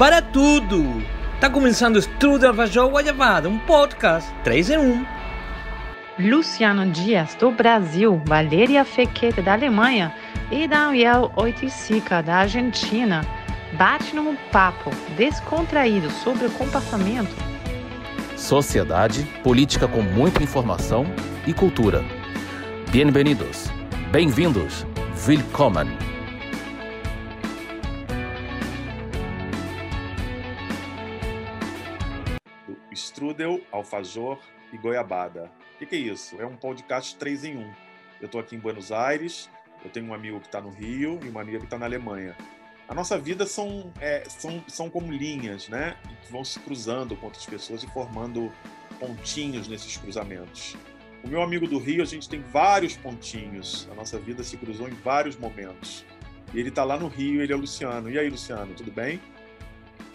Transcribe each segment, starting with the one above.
para tudo! Tá começando o Strudel Vajou Guajavada, um podcast 3 em 1. Luciano Dias, do Brasil, Valéria Fequete, da Alemanha e Daniel Oiticica, da Argentina, bate num papo descontraído sobre o comportamento. Sociedade, política com muita informação e cultura. Bem-vindos, bem-vindos, willkommen. Alfajor e goiabada. O que, que, é isso? É um podcast 3 em 1. Eu estou aqui em Buenos Aires, eu tenho um amigo que está no Rio e uma amiga que está na Alemanha. A nossa vida são, é, são, são como linhas, né? Que vão se cruzando com outras pessoas e formando pontinhos nesses cruzamentos. O meu amigo do Rio, a gente tem vários pontinhos. A nossa vida se cruzou em vários momentos. E ele está lá no Rio, ele é o Luciano. E aí, Luciano, tudo bem?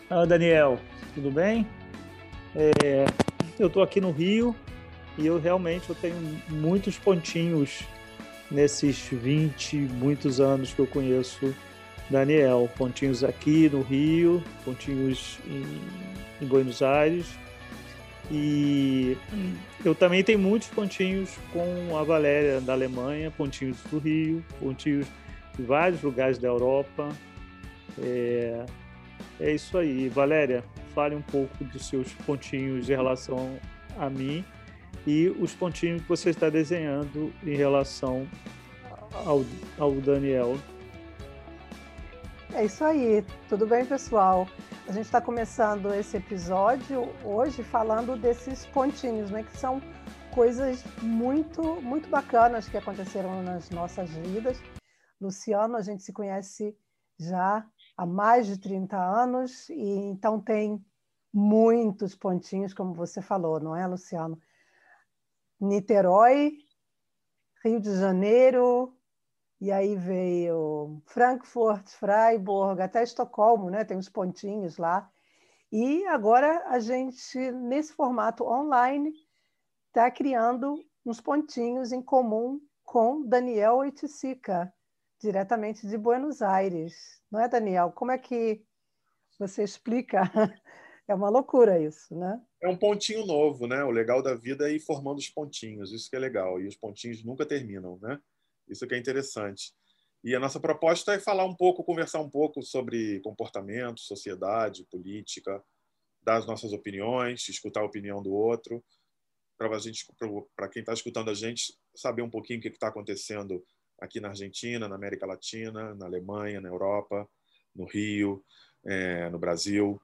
Ah, Daniel, tudo bem? É, eu estou aqui no Rio e eu realmente eu tenho muitos pontinhos nesses 20, muitos anos que eu conheço Daniel. Pontinhos aqui no Rio, pontinhos em, em Buenos Aires. E eu também tenho muitos pontinhos com a Valéria da Alemanha, pontinhos do Rio, pontinhos de vários lugares da Europa. É, é isso aí. Valéria, fale um pouco dos seus pontinhos em relação a mim e os pontinhos que você está desenhando em relação ao, ao Daniel. É isso aí, tudo bem, pessoal? A gente está começando esse episódio hoje falando desses pontinhos, né? Que são coisas muito, muito bacanas que aconteceram nas nossas vidas. Luciano, a gente se conhece já há mais de 30 anos, e então tem muitos pontinhos, como você falou, não é, Luciano? Niterói, Rio de Janeiro, e aí veio Frankfurt, Freiburg, até Estocolmo, né? Tem uns pontinhos lá. E agora a gente, nesse formato online, está criando uns pontinhos em comum com Daniel Oiticica, diretamente de Buenos Aires. Não é, Daniel? Como é que você explica? É uma loucura isso, né? É um pontinho novo, né? O legal da vida é ir formando os pontinhos, isso que é legal. E os pontinhos nunca terminam, né? Isso que é interessante. E a nossa proposta é falar um pouco, conversar um pouco sobre comportamento, sociedade, política, dar as nossas opiniões, escutar a opinião do outro, para quem está escutando a gente, saber um pouquinho o que está acontecendo aqui na Argentina, na América Latina, na Alemanha, na Europa, no Rio, é, no Brasil.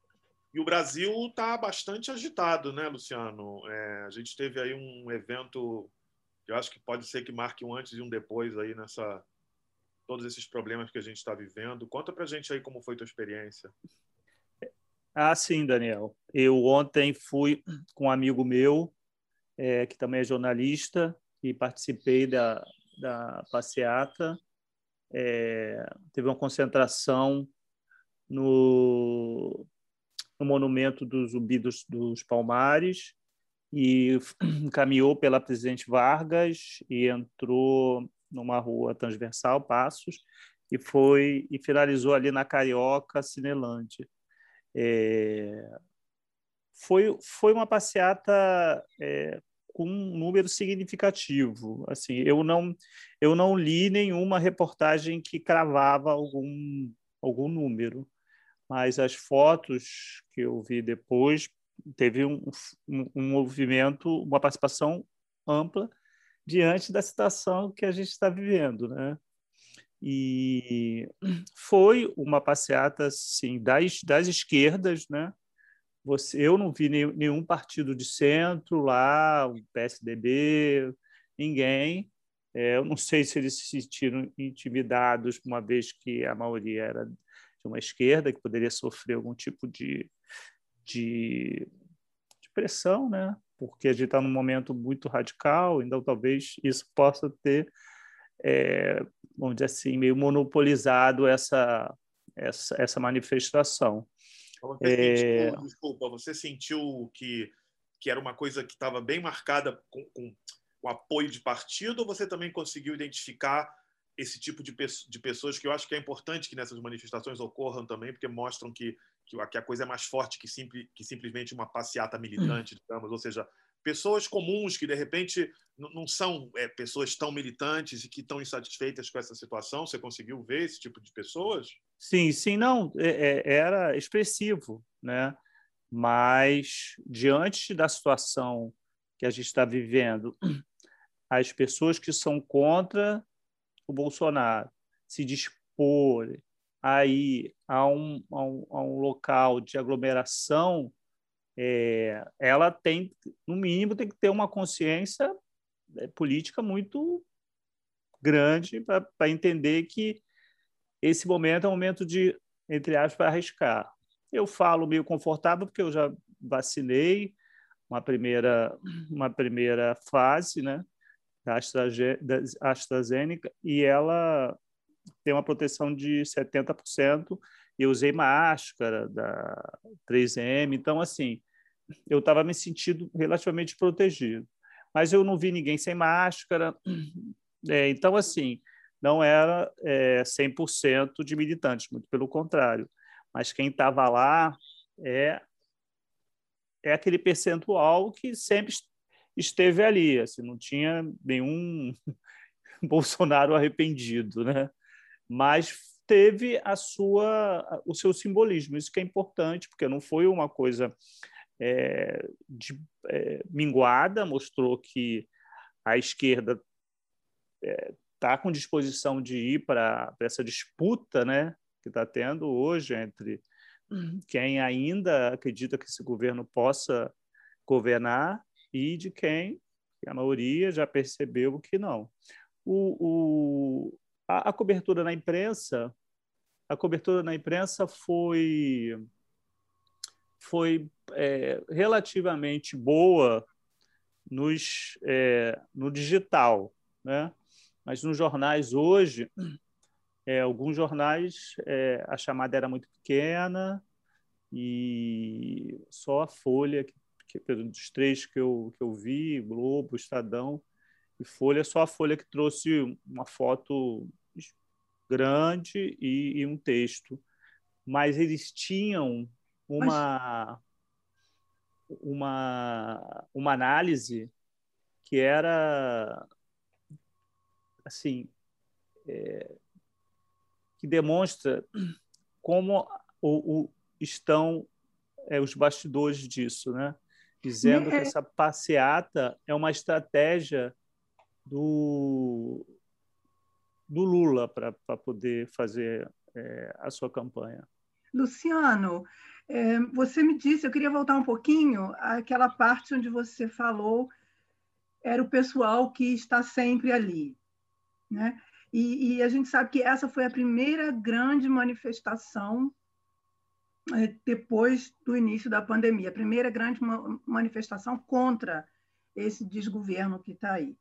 E o Brasil está bastante agitado, né, Luciano? É, a gente teve aí um evento que eu acho que pode ser que marque um antes e um depois aí nessa todos esses problemas que a gente está vivendo. Conta para gente aí como foi tua experiência. Ah, sim, Daniel. Eu ontem fui com um amigo meu, é, que também é jornalista, e participei da, da passeata. É, teve uma concentração no, no monumento do Zumbi dos, dos Palmares e caminhou pela Presidente Vargas e entrou numa rua transversal, Passos, e foi e finalizou ali na Carioca, Cinelândia. É, foi, foi uma passeata é, com um número significativo. Assim, eu não eu não li nenhuma reportagem que cravava algum algum número, mas as fotos que eu vi depois teve um, um, um movimento, uma participação ampla diante da situação que a gente está vivendo, né? E foi uma passeata assim das, das esquerdas, né? Você, eu não vi nenhum, partido de centro lá, o PSDB, ninguém. É, eu não sei se eles se sentiram intimidados, uma vez que a maioria era de uma esquerda, que poderia sofrer algum tipo de, de, de pressão, né? porque a gente está num momento muito radical, então talvez isso possa ter, é, vamos dizer assim, meio monopolizado essa, essa, essa manifestação. É... sentiu, desculpa, você sentiu que, que era uma coisa que estava bem marcada com, com o apoio de partido, ou você também conseguiu identificar esse tipo de, de pessoas que eu acho que é importante que nessas manifestações ocorram também, porque mostram que, que a coisa é mais forte que, simples, que simplesmente uma passeata militante, digamos, ou seja, pessoas comuns que de repente não são é, pessoas tão militantes e que estão insatisfeitas com essa situação. Você conseguiu ver esse tipo de pessoas? Sim, sim, não, é, é, era expressivo, né? Mas diante da situação que a gente está vivendo, as pessoas que são contra o Bolsonaro se disporem a ir a um, a um, a um local de aglomeração é, ela tem, no mínimo, tem que ter uma consciência é, política muito grande para entender que esse momento é um momento de, entre aspas, arriscar. Eu falo meio confortável porque eu já vacinei uma primeira, uma primeira fase né, da AstraZeneca e ela tem uma proteção de 70% eu usei máscara da 3M, então assim, eu estava me sentindo relativamente protegido. Mas eu não vi ninguém sem máscara, é, então assim, não era é, 100% de militantes, muito pelo contrário. Mas quem estava lá é é aquele percentual que sempre esteve ali, assim, não tinha nenhum Bolsonaro arrependido, né? Mas teve a sua, o seu simbolismo. Isso que é importante, porque não foi uma coisa é, de, é, minguada, mostrou que a esquerda está com disposição de ir para essa disputa né, que está tendo hoje entre quem ainda acredita que esse governo possa governar e de quem a maioria já percebeu que não. O, o a, a, cobertura na imprensa a cobertura na imprensa foi, foi é, relativamente boa nos, é, no digital, né? Mas nos jornais hoje, é, alguns jornais, é, a chamada era muito pequena e só a Folha, que, que, dos três que eu, que eu vi, Globo, Estadão e Folha, só a Folha que trouxe uma foto grande e, e um texto, mas eles tinham uma, mas... uma, uma análise que era assim é, que demonstra como o, o estão é, os bastidores disso, né? Dizendo que é, é. essa passeata é uma estratégia do, do Lula para poder fazer é, a sua campanha. Luciano, é, você me disse, eu queria voltar um pouquinho àquela parte onde você falou era o pessoal que está sempre ali, né? E, e a gente sabe que essa foi a primeira grande manifestação é, depois do início da pandemia, a primeira grande manifestação contra esse desgoverno que está aí.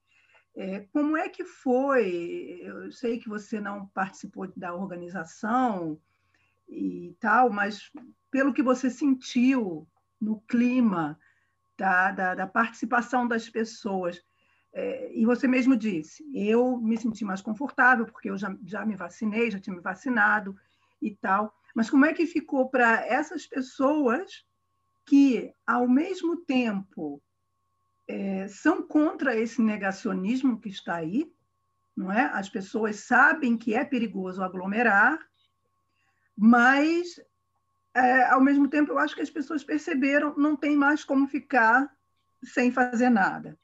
É, como é que foi? Eu sei que você não participou da organização e tal, mas pelo que você sentiu no clima da, da, da participação das pessoas, é, e você mesmo disse, eu me senti mais confortável porque eu já, já me vacinei, já tinha me vacinado e tal, mas como é que ficou para essas pessoas que, ao mesmo tempo, é, são contra esse negacionismo que está aí, não é? As pessoas sabem que é perigoso aglomerar, mas é, ao mesmo tempo eu acho que as pessoas perceberam não tem mais como ficar sem fazer nada.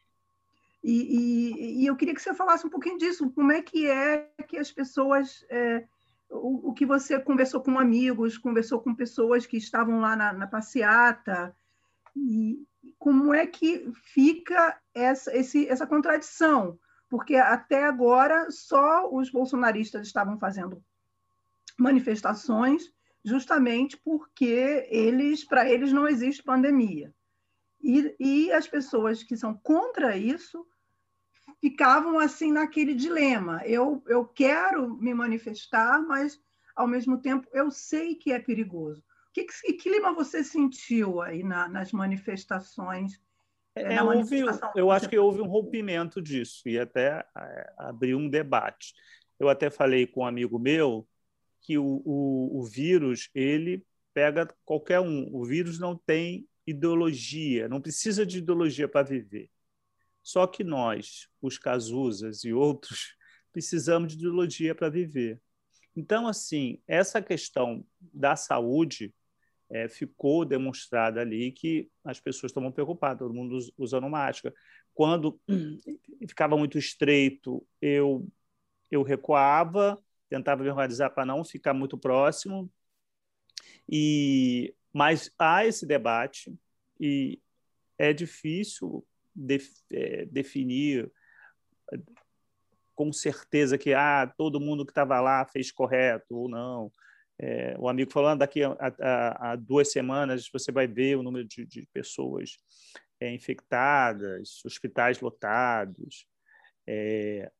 E, e, e eu queria que você falasse um pouquinho disso, como é que é que as pessoas é, o, o, que você conversou com amigos, conversou com pessoas que estavam lá na, na passeata, e, como é que fica essa, esse, essa contradição? Porque até agora só os bolsonaristas estavam fazendo manifestações justamente porque eles, para eles não existe pandemia. E, e as pessoas que são contra isso ficavam assim naquele dilema. Eu, eu quero me manifestar, mas ao mesmo tempo eu sei que é perigoso. Que, que clima você sentiu aí na, nas manifestações? É, na houve, eu acho que houve um rompimento disso e até é, abriu um debate. eu até falei com um amigo meu que o, o, o vírus ele pega qualquer um. O vírus não tem ideologia, não precisa de ideologia para viver. Só que nós, os Casuzas e outros, precisamos de ideologia para viver. Então, assim, essa questão da saúde é, ficou demonstrada ali que as pessoas estavam preocupadas, todo mundo usando máscara. Quando ficava muito estreito, eu eu recuava, tentava me organizar para não ficar muito próximo. E mas há esse debate e é difícil é, definir com certeza que ah, todo mundo que estava lá fez correto ou não. É, o amigo falando daqui a, a, a, duas semanas você vai ver o número de, de pessoas é, infectadas, hospitais lotados. É,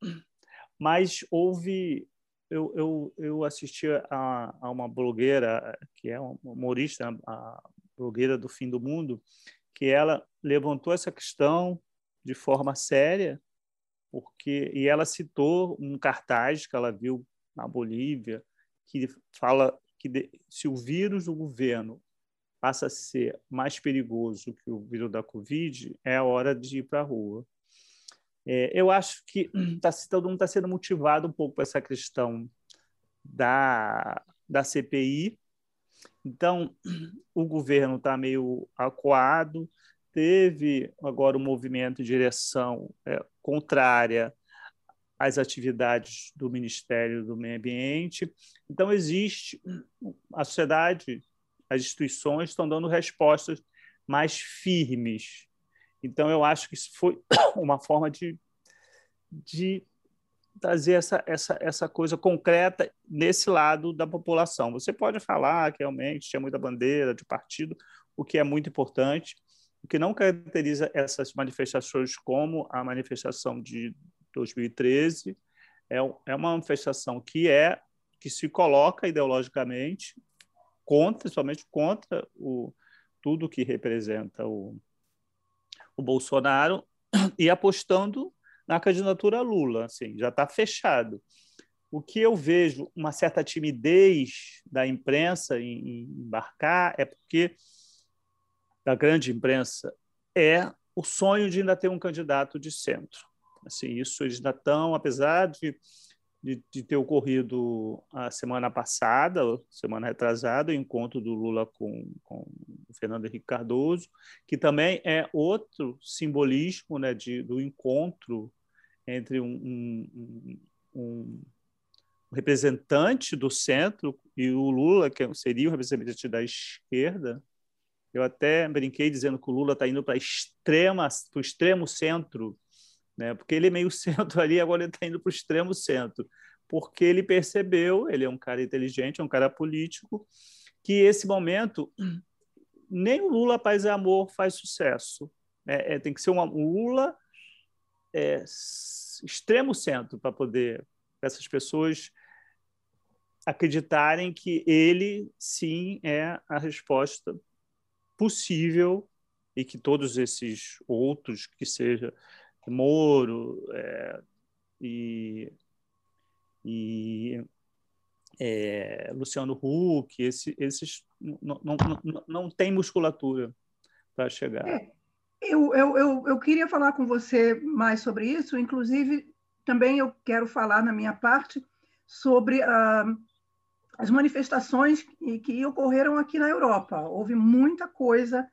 mas houve. Eu, eu, eu assisti a, a uma blogueira, que é uma humorista, a blogueira do Fim do Mundo, que ela levantou essa questão de forma séria, porque e ela citou um cartaz que ela viu na Bolívia que fala que de, se o vírus do governo passa a ser mais perigoso que o vírus da Covid, é a hora de ir para a rua. É, eu acho que tá, todo mundo está sendo motivado um pouco por essa questão da, da CPI. Então, o governo está meio acuado, teve agora um movimento de direção é, contrária às atividades do Ministério do Meio Ambiente. Então, existe a sociedade, as instituições estão dando respostas mais firmes então, eu acho que isso foi uma forma de, de trazer essa, essa, essa coisa concreta nesse lado da população. Você pode falar que realmente tinha muita bandeira de partido, o que é muito importante. O que não caracteriza essas manifestações como a manifestação de 2013 é, é uma manifestação que é que se coloca ideologicamente contra, somente contra o, tudo que representa o, o Bolsonaro e apostando na candidatura Lula, assim, já está fechado. O que eu vejo uma certa timidez da imprensa em, embarcar é porque da grande imprensa é o sonho de ainda ter um candidato de centro. Assim, isso eles ainda estão, apesar de de, de, ter ocorrido a semana passada, semana retrasada, o encontro do Lula com, com o Fernando Henrique Cardoso, que também é outro simbolismo né, de, do encontro entre um, um, um, representante do centro e o Lula, que seria o representante da esquerda. Eu até brinquei dizendo que o Lula está indo para o extremo centro né? porque ele é meio centro ali, agora ele está indo para o extremo centro, porque ele percebeu, ele é um cara inteligente, é um cara político, que esse momento nem o Lula Paz e Amor faz sucesso. É, é, tem que ser uma Lula é, extremo centro para poder essas pessoas acreditarem que ele sim é a resposta possível e que todos esses outros que seja Moro é, e, e é, Luciano Huck, esse, esses não, não, não, não tem musculatura para chegar. É, eu, eu, eu, eu queria falar com você mais sobre isso, inclusive também eu quero falar na minha parte sobre ah, as manifestações que, que ocorreram aqui na Europa. Houve muita coisa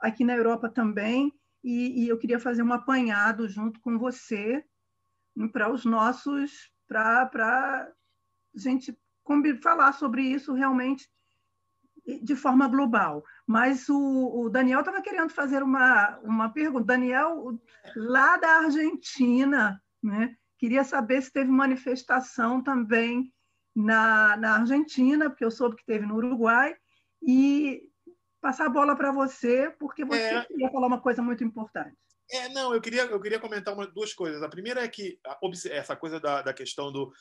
aqui na Europa também, e, e eu queria fazer um apanhado junto com você para os nossos, para a gente falar sobre isso realmente de forma global. Mas o, o Daniel estava querendo fazer uma, uma pergunta. Daniel, lá da Argentina, né? queria saber se teve manifestação também na, na Argentina, porque eu soube que teve no Uruguai, e passar a bola para você, porque você é... queria falar uma coisa muito importante. É, não, eu queria, eu queria comentar uma, duas coisas. A primeira é que a, essa coisa da, da questão do,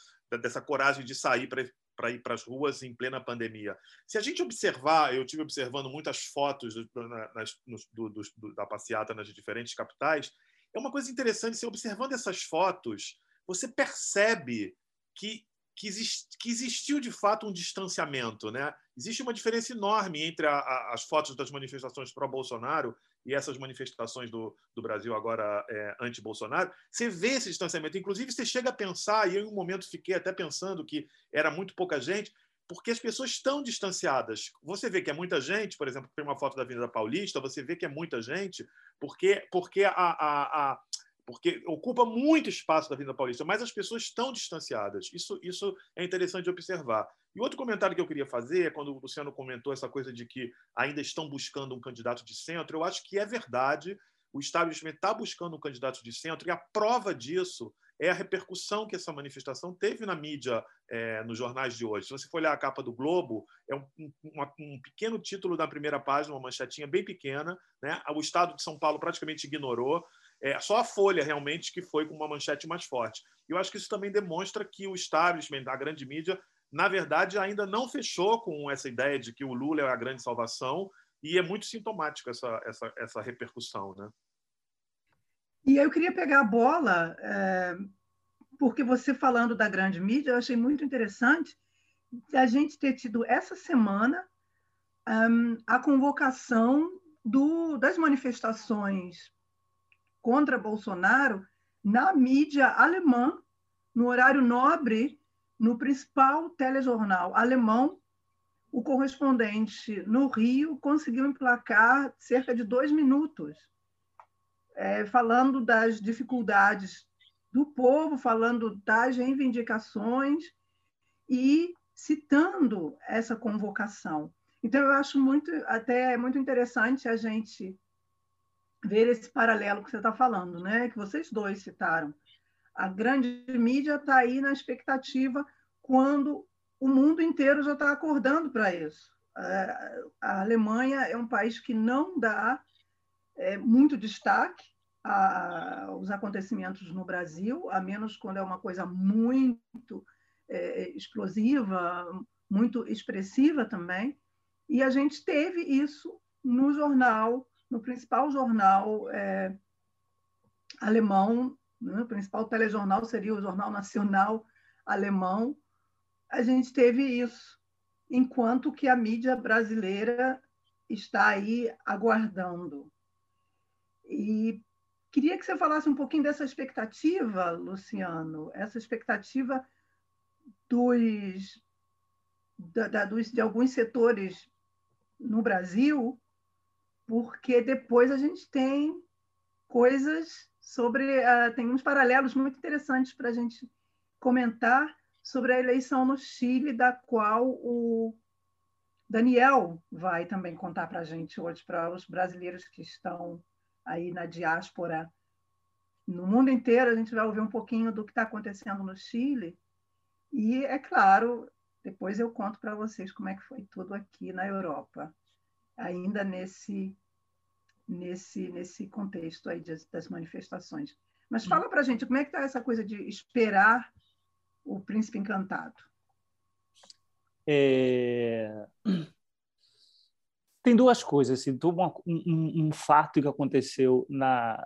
dessa coragem de sair para ir para as ruas em plena pandemia. Se a gente observar, eu tive observando muitas fotos do, nas, do, do, da passeata nas diferentes capitais, é uma coisa interessante, se observando essas fotos, você percebe que, que, exist, que existiu de fato um distanciamento. Né? Existe uma diferença enorme entre a, a, as fotos das manifestações pró-Bolsonaro e essas manifestações do, do Brasil agora é, anti-Bolsonaro. Você vê esse distanciamento. Inclusive, você chega a pensar, e eu em um momento fiquei até pensando que era muito pouca gente, porque as pessoas estão distanciadas. Você vê que é muita gente, por exemplo, tem uma foto da Avenida Paulista, você vê que é muita gente, porque, porque, a, a, a, porque ocupa muito espaço da Avenida Paulista, mas as pessoas estão distanciadas. Isso, isso é interessante de observar. E outro comentário que eu queria fazer, é quando o Luciano comentou essa coisa de que ainda estão buscando um candidato de centro, eu acho que é verdade. O establishment está buscando um candidato de centro, e a prova disso é a repercussão que essa manifestação teve na mídia, é, nos jornais de hoje. Se você for olhar a capa do Globo, é um, um, um, pequeno título na primeira página, uma manchetinha bem pequena. Né? O Estado de São Paulo praticamente ignorou. É, só a Folha realmente que foi com uma manchete mais forte. Eu acho que isso também demonstra que o establishment, a grande mídia, na verdade, ainda não fechou com essa ideia de que o Lula é a grande salvação, e é muito sintomático essa, essa, essa repercussão. Né? E eu queria pegar a bola, é, porque você falando da grande mídia, eu achei muito interessante a gente ter tido essa semana um, a convocação do, das manifestações contra Bolsonaro na mídia alemã, no horário nobre, no principal telejornal alemão. O correspondente no Rio conseguiu emplacar cerca de dois minutos é, falando das dificuldades do povo, falando das reivindicações e citando essa convocação. Então, eu acho muito, até muito interessante a gente ver esse paralelo que você está falando, né? que vocês dois citaram. A grande mídia está aí na expectativa quando o mundo inteiro já está acordando para isso. A Alemanha é um país que não dá é, muito destaque aos acontecimentos no Brasil, a menos quando é uma coisa muito é, explosiva, muito expressiva também. E a gente teve isso no jornal, no principal jornal é, alemão, né? o principal telejornal seria o Jornal Nacional Alemão. A gente teve isso, enquanto que a mídia brasileira está aí aguardando. E queria que você falasse um pouquinho dessa expectativa, Luciano, essa expectativa dos, da, da, dos, de alguns setores no Brasil, porque depois a gente tem coisas sobre. Uh, tem uns paralelos muito interessantes para a gente comentar sobre a eleição no Chile, da qual o Daniel vai também contar para a gente hoje, para os brasileiros que estão aí na diáspora no mundo inteiro. A gente vai ouvir um pouquinho do que está acontecendo no Chile. E, é claro, depois eu conto para vocês como é que foi tudo aqui na Europa, ainda nesse nesse nesse contexto aí das manifestações. Mas fala para gente como é que está essa coisa de esperar o príncipe encantado. É tem duas coisas. Assim, um, um, fato que aconteceu na,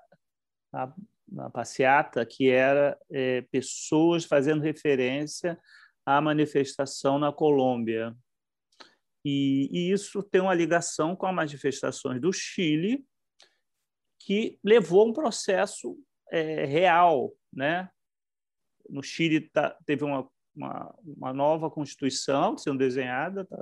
na, na passeata, que era é, pessoas fazendo referência à manifestação na Colômbia. E, e, isso tem uma ligação com as manifestações do Chile, que levou a um processo é, real. Né? No Chile tá, teve uma, uma, uma, nova constituição sendo desenhada, tá,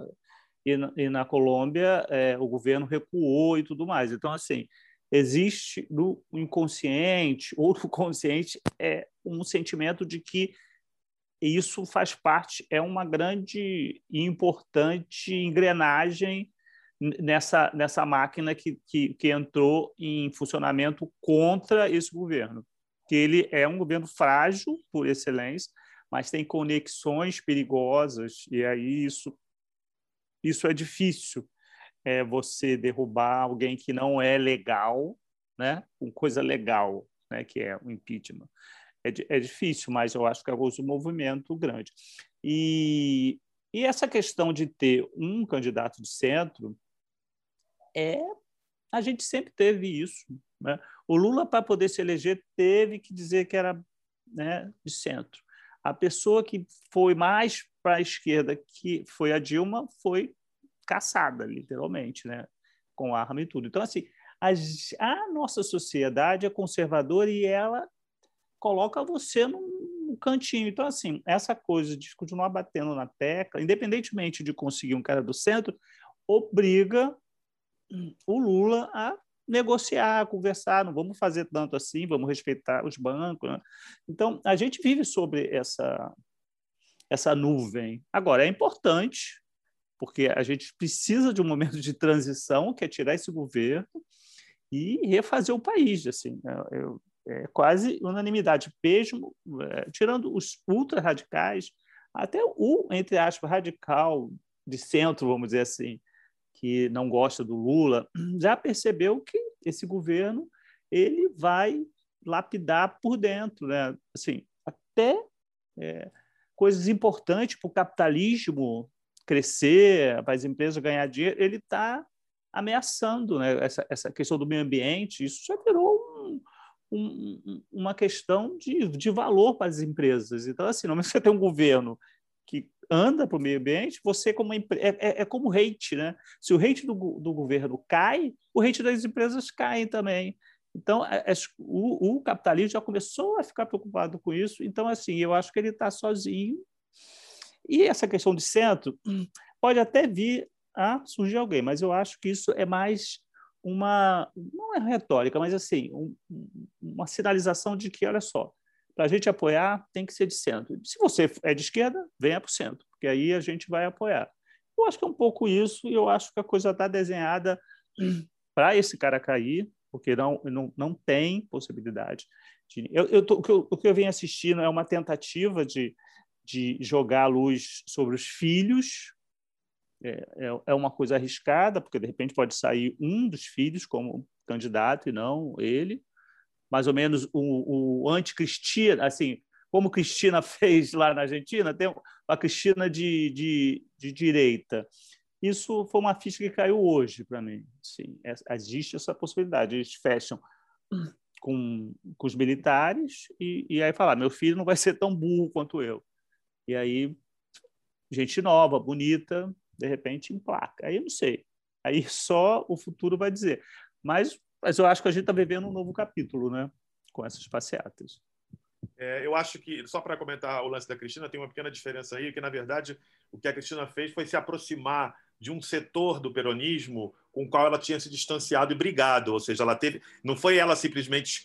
e na, e na Colômbia é, o governo recuou e tudo mais. Então, assim, existe no inconsciente ou no consciente é um sentimento de que isso faz parte, é uma grande e importante engrenagem nessa, nessa máquina que, que, que entrou em funcionamento contra esse governo. Que ele é um governo frágil, por excelência, mas tem conexões perigosas, e aí isso isso é difícil. É você derrubar alguém que não é legal, né? Com coisa legal, né? Que é o impeachment. É, é difícil, mas eu acho que é um movimento grande. E, e essa questão de ter um candidato de centro é a gente sempre teve isso. Né? O Lula, para poder se eleger, teve que dizer que era né, de centro. a pessoa que foi mais para a esquerda, que foi a Dilma, foi caçada, literalmente, né? com arma e tudo. Então, assim, a, a nossa sociedade é conservadora e ela coloca você num cantinho. Então, assim, essa coisa de continuar batendo na tecla, independentemente de conseguir um cara do centro, obriga o Lula a negociar, a conversar, não vamos fazer tanto assim, vamos respeitar os bancos. Né? Então, a gente vive sobre essa, essa nuvem. Agora, é importante, porque a gente precisa de um momento de transição, que é tirar esse governo e refazer o país. Assim, né? eu, é quase unanimidade, mesmo é, tirando os ultra radicais, até o, entre aspas, radical de centro, vamos dizer assim, que não gosta do Lula, já percebeu que esse governo ele vai lapidar por dentro, né? Assim, até é, coisas importantes para o capitalismo crescer, para as empresas ganhar dinheiro, ele está ameaçando né? essa, essa questão do meio ambiente. Isso já virou um, um, uma questão de, de valor para as empresas. Então, assim, não é você tem um governo que anda para o meio ambiente, você como é, é, é, como rate, né? Se o rate do, do governo cai, o rate das empresas cai também. Então, é, é, o, o, capitalismo já começou a ficar preocupado com isso. Então, assim, eu acho que ele está sozinho. E essa questão de centro pode até vir a surgir alguém, mas eu acho que isso é mais uma, não é retórica, mas assim, um, uma sinalização de que, olha só, para a gente apoiar, tem que ser de centro. Se você é de esquerda, venha para o centro, porque aí a gente vai apoiar. Eu acho que é um pouco isso, e eu acho que a coisa está desenhada para esse cara cair, porque não, não, não tem possibilidade. De... Eu, eu tô, o, que eu, o que eu venho assistindo é uma tentativa de, de jogar a luz sobre os filhos. É, é, é uma coisa arriscada, porque de repente pode sair um dos filhos como candidato e não ele mais ou menos o, o anti-Cristina, assim, como Cristina fez lá na Argentina, tem a Cristina de, de, de direita. Isso foi uma ficha que caiu hoje para mim. Sim, é, existe essa possibilidade. Eles fecham com, com os militares e, e aí falar: meu filho não vai ser tão burro quanto eu. E aí, gente nova, bonita, de repente emplaca. Aí eu não sei. Aí só o futuro vai dizer. Mas mas eu acho que a gente está vivendo um novo capítulo, né? Com essas passeatas. É, eu acho que, só para comentar o lance da Cristina, tem uma pequena diferença aí, que na verdade o que a Cristina fez foi se aproximar de um setor do peronismo com o qual ela tinha se distanciado e brigado, ou seja, ela teve, não foi ela simplesmente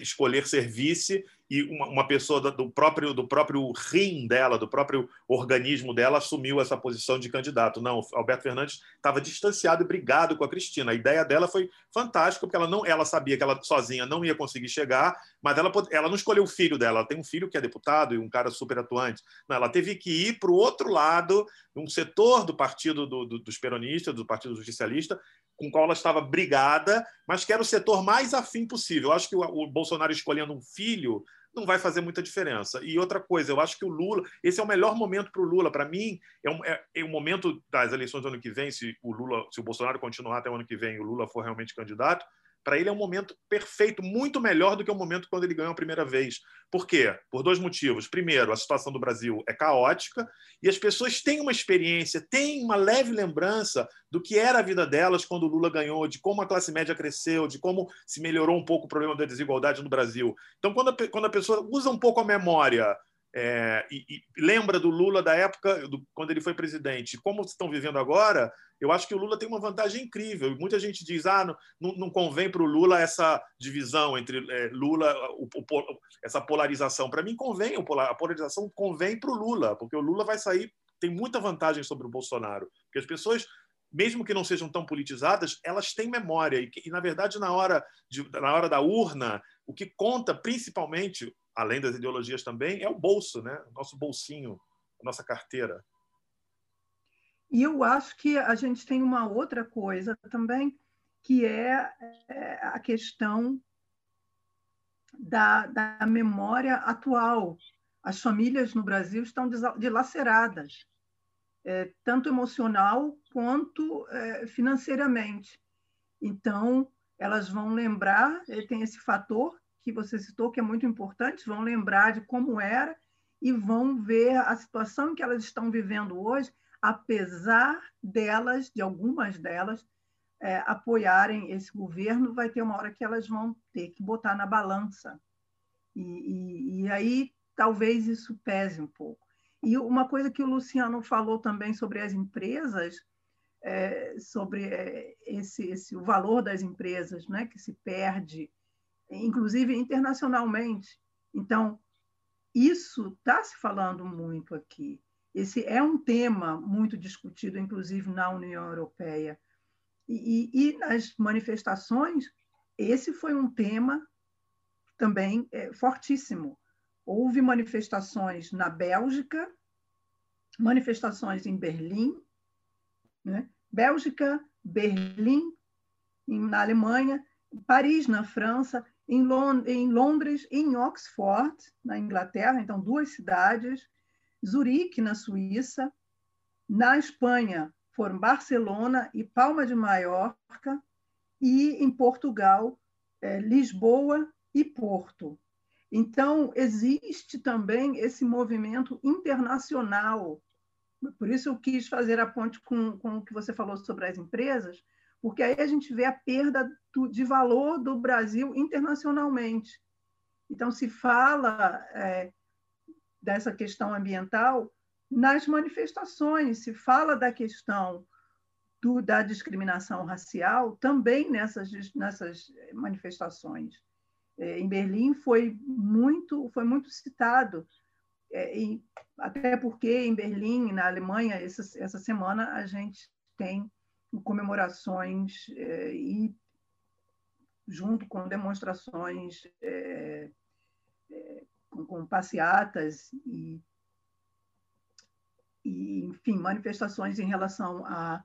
escolher ser vice e uma, uma pessoa do próprio do próprio rim dela, do próprio organismo dela assumiu essa posição de candidato. Não, Alberto Fernandes estava distanciado e brigado com a Cristina. A ideia dela foi fantástica porque ela não, ela sabia que ela sozinha não ia conseguir chegar, mas ela ela não escolheu o filho dela. Ela tem um filho que é deputado e um cara super atuante. Não, ela teve que ir para o outro lado, um setor do partido do, do, dos peronistas, do partido justicialista, com o qual ela estava brigada, mas que era o setor mais afim possível. Eu acho que o, o Bolsonaro escolhendo um filho não vai fazer muita diferença. E outra coisa, eu acho que o Lula, esse é o melhor momento para o Lula. Para mim, é, um, é, é o momento das eleições do ano que vem, se o Lula, se o Bolsonaro continuar até o ano que vem e o Lula for realmente candidato, para ele é um momento perfeito, muito melhor do que o momento quando ele ganhou a primeira vez. Por quê? Por dois motivos. Primeiro, a situação do Brasil é caótica e as pessoas têm uma experiência, têm uma leve lembrança do que era a vida delas quando o Lula ganhou, de como a classe média cresceu, de como se melhorou um pouco o problema da desigualdade no Brasil. Então, quando a, quando a pessoa usa um pouco a memória é, e, e, lembra do Lula da época do, quando ele foi presidente, como estão vivendo agora, eu acho que o Lula tem uma vantagem incrível. Muita gente diz, ah, não, não convém para o Lula essa divisão entre é, Lula, o, o, essa polarização. Para mim convém, a polarização convém para o Lula, porque o Lula vai sair, tem muita vantagem sobre o Bolsonaro, porque as pessoas mesmo que não sejam tão politizadas, elas têm memória. E, na verdade, na hora, de, na hora da urna, o que conta principalmente além das ideologias também, é o bolso, né? Nosso bolsinho, nossa carteira. E eu acho que a gente tem uma outra coisa também, que é, é a questão da, da memória atual. As famílias no Brasil estão dilaceradas, é, tanto emocional quanto é, financeiramente. Então, elas vão lembrar, tem esse fator que você citou, que é muito importante, vão lembrar de como era e vão ver a situação que elas estão vivendo hoje, apesar delas, de algumas delas, é, apoiarem esse governo, vai ter uma hora que elas vão ter que botar na balança. E, e, e aí talvez isso pese um pouco. E uma coisa que o Luciano falou também sobre as empresas, é, sobre é, esse, esse, o valor das empresas, né, que se perde, inclusive internacionalmente. Então, isso está se falando muito aqui. Esse é um tema muito discutido, inclusive na União Europeia. E, e, e nas manifestações, esse foi um tema também é, fortíssimo. Houve manifestações na Bélgica, manifestações em Berlim, né? Bélgica, Berlim, na Alemanha, Paris, na França, em, Lond em Londres, em Oxford, na Inglaterra, então duas cidades, Zurique, na Suíça, na Espanha foram Barcelona e Palma de Maiorca, e em Portugal, é, Lisboa e Porto. Então, existe também esse movimento internacional. Por isso, eu quis fazer a ponte com, com o que você falou sobre as empresas, porque aí a gente vê a perda do, de valor do Brasil internacionalmente. Então, se fala é, dessa questão ambiental nas manifestações, se fala da questão do, da discriminação racial também nessas, nessas manifestações. É, em Berlim foi muito, foi muito citado, é, e, até porque em Berlim, na Alemanha, essa, essa semana a gente tem comemorações é, e junto com demonstrações é, é, com, com, passeatas e, e, enfim, manifestações em relação a,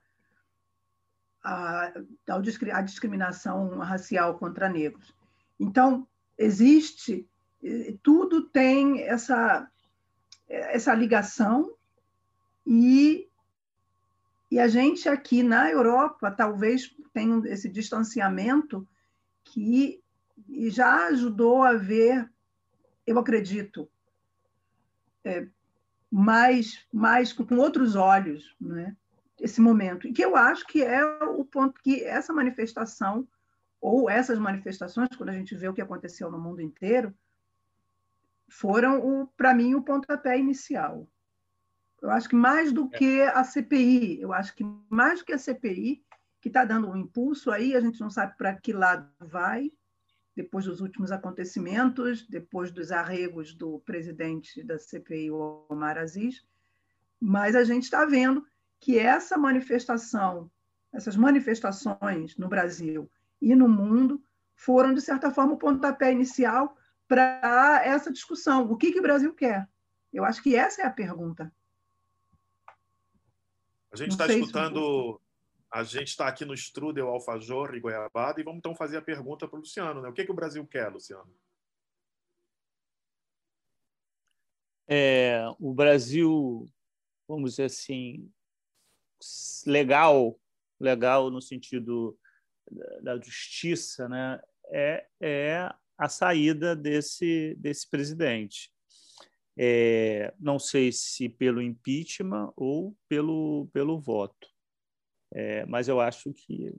a, a discriminação racial contra negros. Então, existe, tudo tem essa, essa ligação e e a gente aqui na Europa talvez tenha esse distanciamento que já ajudou a ver, eu acredito, é, mais, mais com outros olhos, né? esse momento. E que eu acho que é o ponto que essa manifestação, ou essas manifestações, quando a gente vê o que aconteceu no mundo inteiro, foram, para mim, o pontapé inicial. Eu acho que mais do é. que a CPI, eu acho que mais do que a CPI, que está dando um impulso aí, a gente não sabe para que lado vai, depois dos últimos acontecimentos, depois dos arregos do presidente da CPI, Omar Aziz, mas a gente está vendo que essa manifestação, essas manifestações no Brasil e no mundo foram, de certa forma, o pontapé inicial para essa discussão. O que, que o Brasil quer? Eu acho que essa é a pergunta. A gente está escutando. A gente está aqui no Strudel Alfajor e Goiabada e vamos então fazer a pergunta para o Luciano. Né? O que, que o Brasil quer, Luciano? É, o Brasil, vamos dizer assim, legal, legal no sentido da justiça, né? é, é a saída desse, desse presidente. É, não sei se pelo impeachment ou pelo, pelo voto, é, mas eu acho que,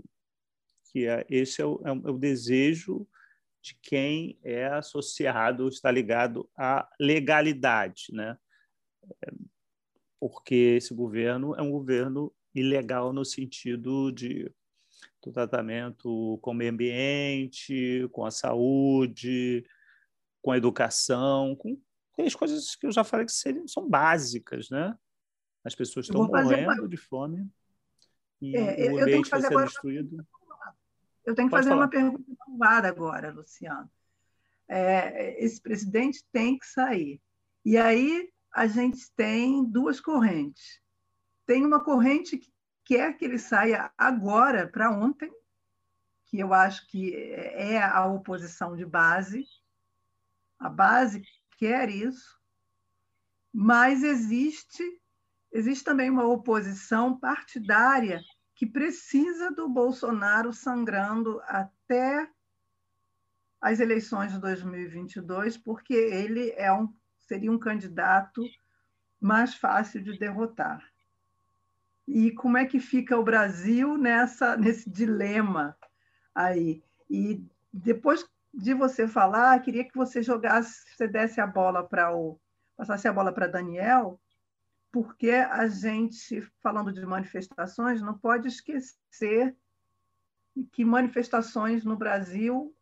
que é, esse é o, é o desejo de quem é associado, está ligado à legalidade, né? porque esse governo é um governo ilegal no sentido de do tratamento com o meio ambiente, com a saúde, com a educação, com tem as coisas que eu já falei que seriam, são básicas, né? As pessoas estão morrendo uma... de fome e é, o ambiente vai ser destruído. Eu tenho que Pode fazer falar. uma pergunta malvada agora, Luciano. É, esse presidente tem que sair. E aí a gente tem duas correntes. Tem uma corrente que quer que ele saia agora para ontem, que eu acho que é a oposição de base. A base quer isso, mas existe existe também uma oposição partidária que precisa do Bolsonaro sangrando até as eleições de 2022, porque ele é um seria um candidato mais fácil de derrotar. E como é que fica o Brasil nessa nesse dilema aí? E depois de você falar, queria que você jogasse, você desse a bola para o passasse a bola para Daniel, porque a gente, falando de manifestações, não pode esquecer que manifestações no Brasil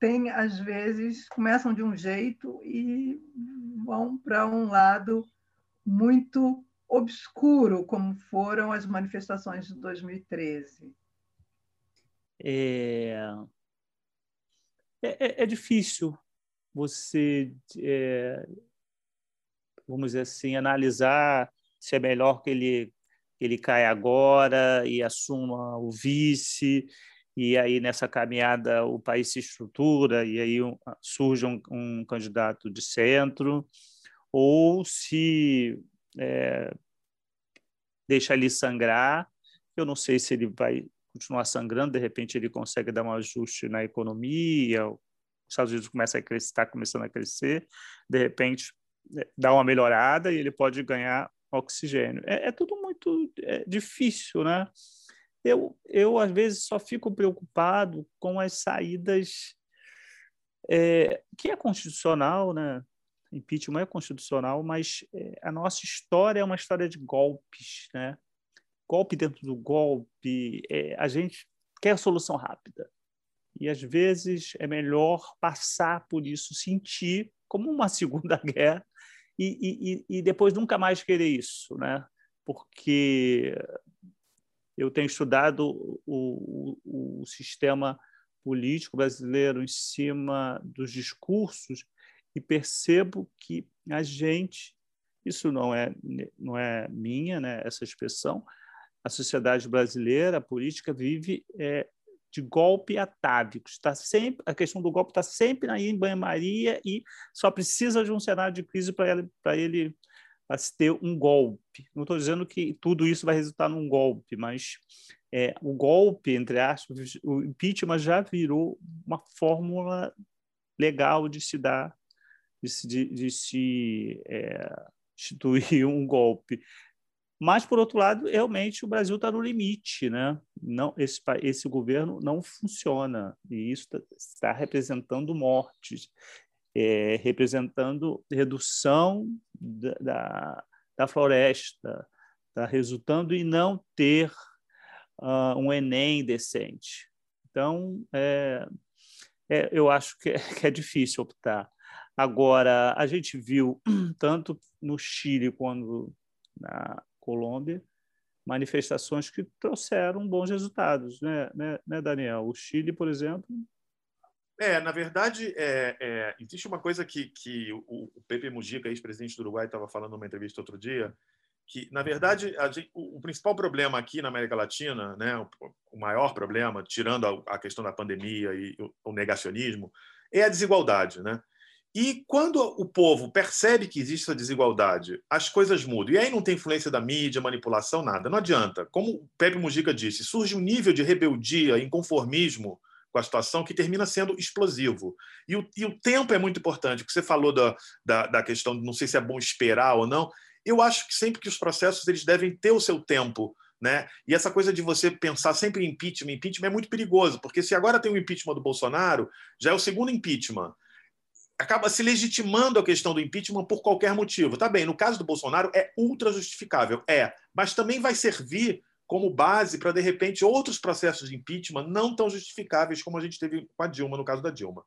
têm, às vezes, começam de um jeito e vão para um lado muito obscuro, como foram as manifestações de 2013. É, é, é difícil você é, vamos dizer assim, analisar se é melhor que ele, ele caia agora e assuma o vice, e aí nessa caminhada o país se estrutura e aí surge um, um candidato de centro, ou se é, deixa ele sangrar. Eu não sei se ele vai continuar sangrando, de repente ele consegue dar um ajuste na economia, os Estados Unidos começa a crescer, está começando a crescer, de repente dá uma melhorada e ele pode ganhar oxigênio. É, é tudo muito é, difícil, né? Eu, eu, às vezes, só fico preocupado com as saídas é, que é constitucional, né? Impeachment é constitucional, mas é, a nossa história é uma história de golpes, né? Golpe dentro do golpe. É, a gente quer solução rápida. E, às vezes, é melhor passar por isso, sentir como uma segunda guerra e, e, e depois nunca mais querer isso, né? Porque eu tenho estudado o, o, o sistema político brasileiro em cima dos discursos e percebo que a gente, isso não é não é minha, né? Essa expressão, a sociedade brasileira, a política vive é, de golpe atávico. Está sempre, a questão do golpe está sempre aí em banho-maria e só precisa de um cenário de crise para ele, para ele ter um golpe. Não estou dizendo que tudo isso vai resultar num golpe, mas é, o golpe, entre aspas, o impeachment já virou uma fórmula legal de se dar, de se, de, de se é, instituir um golpe. Mas, por outro lado, realmente o Brasil está no limite. Né? Não, esse, esse governo não funciona e isso está, está representando mortes, é, representando redução da, da, da floresta, está resultando em não ter uh, um Enem decente. Então, é, é, eu acho que é, que é difícil optar. Agora, a gente viu, tanto no Chile quanto na, Colômbia, manifestações que trouxeram bons resultados, né, né, né Daniel? O Chile, por exemplo. É, na verdade, é, é, existe uma coisa que, que o, o Pepe Mujica, ex-presidente do Uruguai, estava falando numa entrevista outro dia, que, na verdade, gente, o, o, principal problema aqui na América Latina, né, o, o maior problema, tirando a, a, questão da pandemia e o, o negacionismo, é a desigualdade. Né? E quando o povo percebe que existe essa desigualdade, as coisas mudam. E aí não tem influência da mídia, manipulação, nada. Não adianta. Como o Pepe Mujica disse, surge um nível de rebeldia, inconformismo com a situação que termina sendo explosivo. E o, e o tempo é muito importante. O que você falou da, da, da questão não sei se é bom esperar ou não. Eu acho que sempre que os processos eles devem ter o seu tempo. Né? E essa coisa de você pensar sempre em impeachment, impeachment é muito perigoso, porque se agora tem o impeachment do Bolsonaro, já é o segundo impeachment acaba se legitimando a questão do impeachment por qualquer motivo. Tá bem, no caso do Bolsonaro é ultra justificável, é, mas também vai servir como base para de repente outros processos de impeachment não tão justificáveis como a gente teve com a Dilma no caso da Dilma.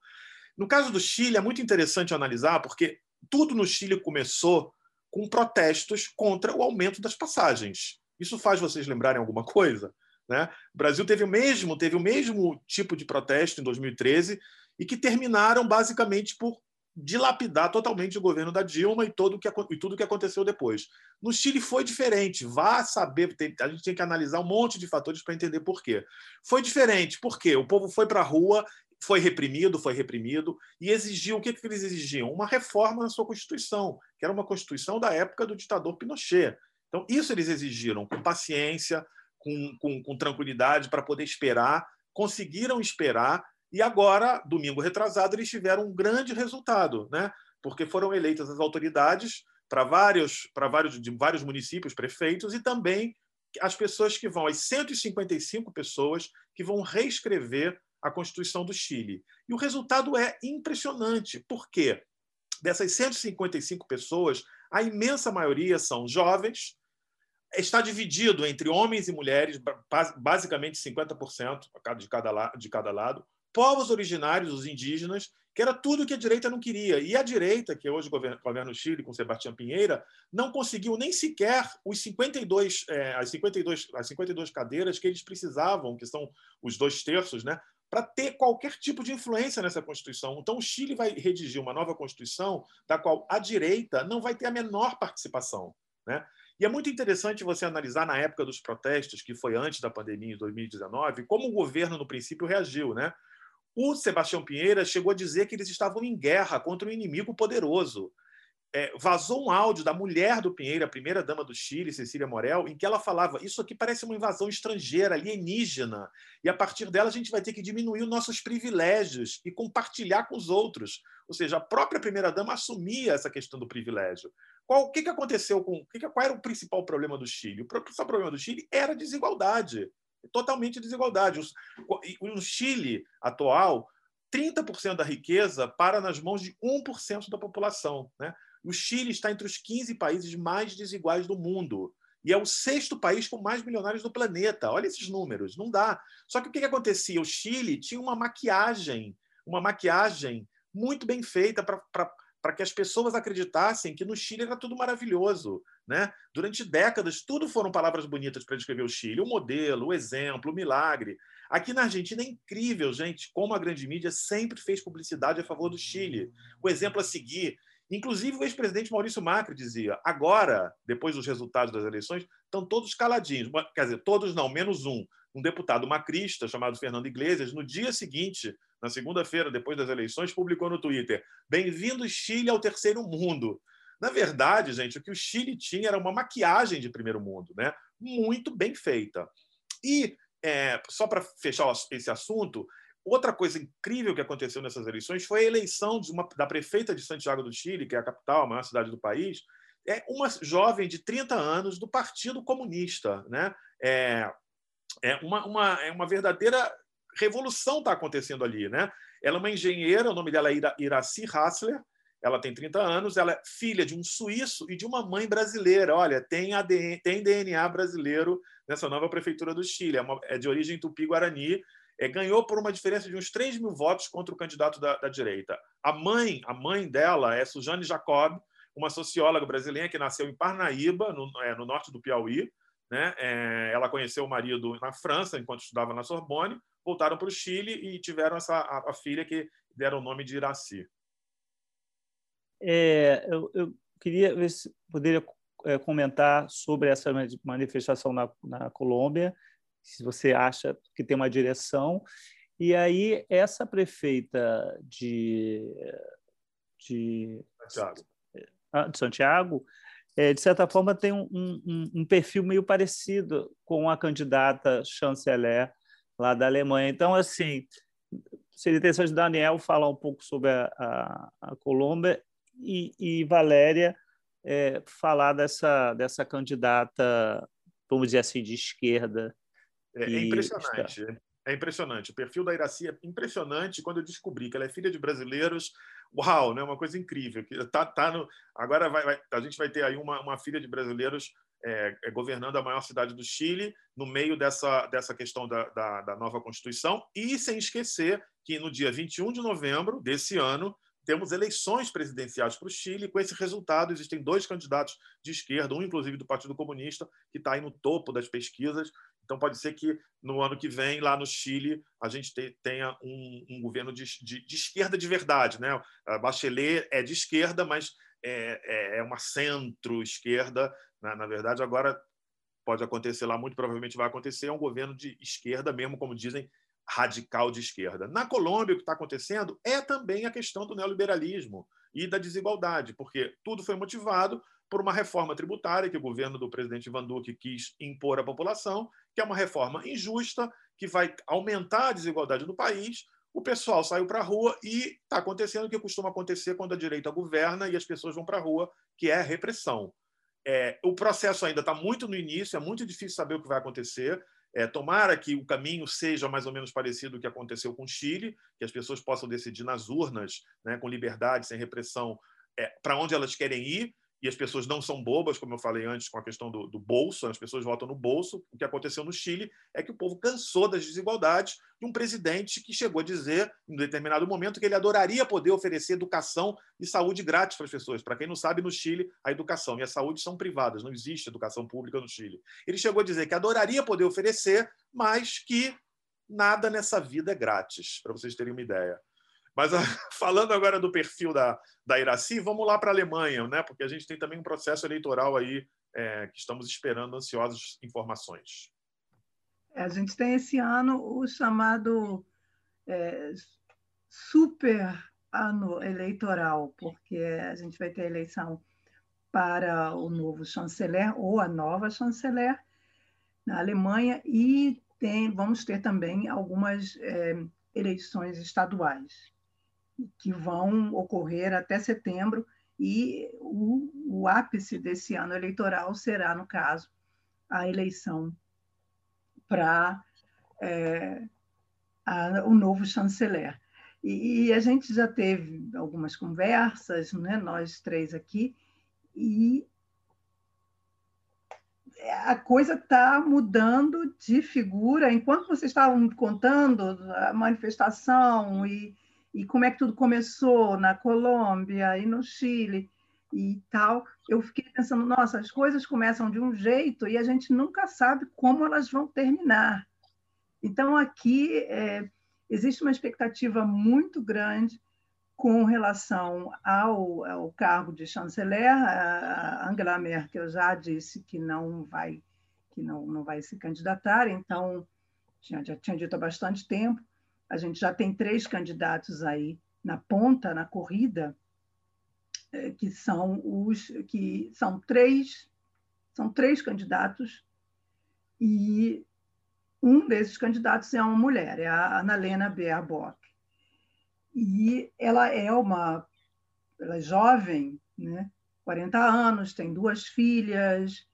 No caso do Chile é muito interessante analisar porque tudo no Chile começou com protestos contra o aumento das passagens. Isso faz vocês lembrarem alguma coisa? Né? O Brasil teve o mesmo, teve o mesmo tipo de protesto em 2013 e que terminaram basicamente por dilapidar totalmente o governo da Dilma e, todo que, e tudo o que aconteceu depois. No Chile foi diferente. Vá saber, tem, a gente tem que analisar um monte de fatores para entender por quê. Foi diferente, porque o povo foi para a rua, foi reprimido, foi reprimido, e exigiu, o que, que eles exigiam? Uma reforma na sua Constituição, que era uma Constituição da época do ditador Pinochet. Então, isso eles exigiram, com paciência, com, com, com tranquilidade, para poder esperar, conseguiram esperar, e agora, domingo retrasado, eles tiveram um grande resultado, né? porque foram eleitas as autoridades para vários, para vários, de vários municípios, prefeitos, e também as pessoas que vão, as 155 pessoas que vão reescrever a Constituição do Chile. E o resultado é impressionante. Por quê? Dessas 155 pessoas, a imensa maioria são jovens, está dividido entre homens e mulheres, basicamente 50% de cada, de cada lado, povos originários, os indígenas, que era tudo que a direita não queria. E a direita, que hoje governa, governa o Chile com Sebastião Pinheira, não conseguiu nem sequer os 52, é, as, 52, as 52 cadeiras que eles precisavam, que são os dois terços, né, para ter qualquer tipo de influência nessa Constituição. Então, o Chile vai redigir uma nova Constituição da qual a direita não vai ter a menor participação. Né? E é muito interessante você analisar na época dos protestos, que foi antes da pandemia, em 2019, como o governo, no princípio, reagiu. Né? O Sebastião Pinheira chegou a dizer que eles estavam em guerra contra um inimigo poderoso. É, vazou um áudio da mulher do Pinheira, a primeira dama do Chile, Cecília Morel, em que ela falava: Isso aqui parece uma invasão estrangeira, alienígena, e a partir dela a gente vai ter que diminuir os nossos privilégios e compartilhar com os outros. Ou seja, a própria primeira dama assumia essa questão do privilégio. Qual, o que, que aconteceu com. Que, qual era o principal problema do Chile? O principal problema do Chile era a desigualdade totalmente desigualdade. No Chile atual, 30% da riqueza para nas mãos de 1% da população. Né? O Chile está entre os 15 países mais desiguais do mundo. E é o sexto país com mais milionários do planeta. Olha esses números, não dá. Só que o que acontecia? O Chile tinha uma maquiagem, uma maquiagem muito bem feita para para que as pessoas acreditassem que no Chile era tudo maravilhoso. Né? Durante décadas, tudo foram palavras bonitas para descrever o Chile: o modelo, o exemplo, o milagre. Aqui na Argentina é incrível, gente, como a grande mídia sempre fez publicidade a favor do Chile. O exemplo a seguir. Inclusive, o ex-presidente Maurício Macri dizia: agora, depois dos resultados das eleições, estão todos caladinhos. Quer dizer, todos não, menos um. Um deputado macrista chamado Fernando Iglesias, no dia seguinte na segunda-feira, depois das eleições, publicou no Twitter: Bem-vindo, Chile, ao terceiro mundo. Na verdade, gente, o que o Chile tinha era uma maquiagem de primeiro mundo, né? muito bem feita. E, é, só para fechar esse assunto, outra coisa incrível que aconteceu nessas eleições foi a eleição uma, da prefeita de Santiago do Chile, que é a capital, a maior cidade do país, é uma jovem de 30 anos do Partido Comunista. Né? É, é uma, uma, é uma verdadeira revolução está acontecendo ali. Né? Ela é uma engenheira, o nome dela é Iraci Hassler, ela tem 30 anos, ela é filha de um suíço e de uma mãe brasileira. Olha, tem, ADN, tem DNA brasileiro nessa nova prefeitura do Chile, é, uma, é de origem tupi-guarani, é, ganhou por uma diferença de uns 3 mil votos contra o candidato da, da, direita. A mãe, a mãe dela é Suzane Jacob, uma socióloga brasileira que nasceu em Parnaíba, no, é, no norte do Piauí. Né? É, ela conheceu o marido na França, enquanto estudava na Sorbonne voltaram para o Chile e tiveram essa, a, a, filha que deram o nome de Iraci. É, eu, eu, queria ver se poderia é, comentar sobre essa manifestação na, na Colômbia, se você acha que tem uma direção. E aí, essa prefeita de, de Santiago, ah, de Santiago é, de certa forma, tem um, um, um, perfil meio parecido com a candidata chanceler lá da Alemanha. Então, assim, seria interessante Daniel falar um pouco sobre a, a, a Colômbia e, e Valéria é, falar dessa, dessa candidata, vamos dizer assim, de esquerda. É, é impressionante. Está... É impressionante. O perfil da Iraci é impressionante quando eu descobri que ela é filha de brasileiros. Uau, né? uma coisa incrível. Tá, tá no... Agora vai, vai, a gente vai ter aí uma, uma filha de brasileiros é, é, governando a maior cidade do Chile, no meio dessa, dessa questão da, da, da, nova Constituição, e sem esquecer que no dia 21 de novembro desse ano temos eleições presidenciais para o Chile. Com esse resultado, existem dois candidatos de esquerda, um inclusive do Partido Comunista, que está aí no topo das pesquisas. Então, pode ser que no ano que vem, lá no Chile, a gente tenha um, um governo de, de, de, esquerda de verdade. Né? A Bachelet é de esquerda, mas é, é, é uma centro-esquerda na, na verdade, agora pode acontecer lá, muito provavelmente vai acontecer, é um governo de esquerda, mesmo como dizem, radical de esquerda. Na Colômbia, o que está acontecendo é também a questão do neoliberalismo e da desigualdade, porque tudo foi motivado por uma reforma tributária que o governo do presidente Ivan Duque quis impor à população, que é uma reforma injusta, que vai aumentar a desigualdade no país. o pessoal saiu para a rua e está acontecendo o que costuma acontecer quando a direita governa e as pessoas vão para a rua, que é a repressão. É, o processo ainda está muito no início, é muito difícil saber o que vai acontecer. É, tomara que o caminho seja mais ou menos parecido com o que aconteceu com o Chile, que as pessoas possam decidir nas urnas, né, com liberdade, sem repressão, é, para onde elas querem ir e as pessoas não são bobas, como eu falei antes com a questão do, do, bolso, as pessoas votam no bolso. O que aconteceu no Chile é que o povo cansou das desigualdades de um presidente que chegou a dizer, em determinado momento, que ele adoraria poder oferecer educação e saúde grátis para as pessoas. Para quem não sabe, no Chile, a educação e a saúde são privadas, não existe educação pública no Chile. Ele chegou a dizer que adoraria poder oferecer, mas que nada nessa vida é grátis, para vocês terem uma ideia. Mas falando agora do perfil da, da Iraci, vamos lá para a Alemanha, né? porque a gente tem também um processo eleitoral aí é, que estamos esperando ansiosos informações. É, a gente tem esse ano o chamado é, super ano eleitoral, porque a gente vai ter eleição para o novo chanceler ou a nova chanceler na Alemanha e tem, vamos ter também algumas é, eleições estaduais que vão ocorrer até setembro, e o, o ápice desse ano eleitoral será, no caso, a eleição para é, o novo chanceler. E, e, a gente já teve algumas conversas, né, nós três aqui, e a coisa está mudando de figura. Enquanto vocês estavam contando a manifestação e e como é que tudo começou na Colômbia e no Chile e tal, eu fiquei pensando, nossa, as coisas começam de um jeito e a gente nunca sabe como elas vão terminar. Então, aqui é, existe uma expectativa muito grande com relação ao, ao cargo de chanceler. A Angela Merkel já disse que não vai que não, não vai se candidatar, então já, já tinha dito há bastante tempo. A gente já tem três candidatos aí na ponta, na corrida, é, que são os que são três são três candidatos e um desses candidatos é uma mulher, é a Annalena Baerbock. E ela é uma ela é jovem, né? 40 anos, tem duas filhas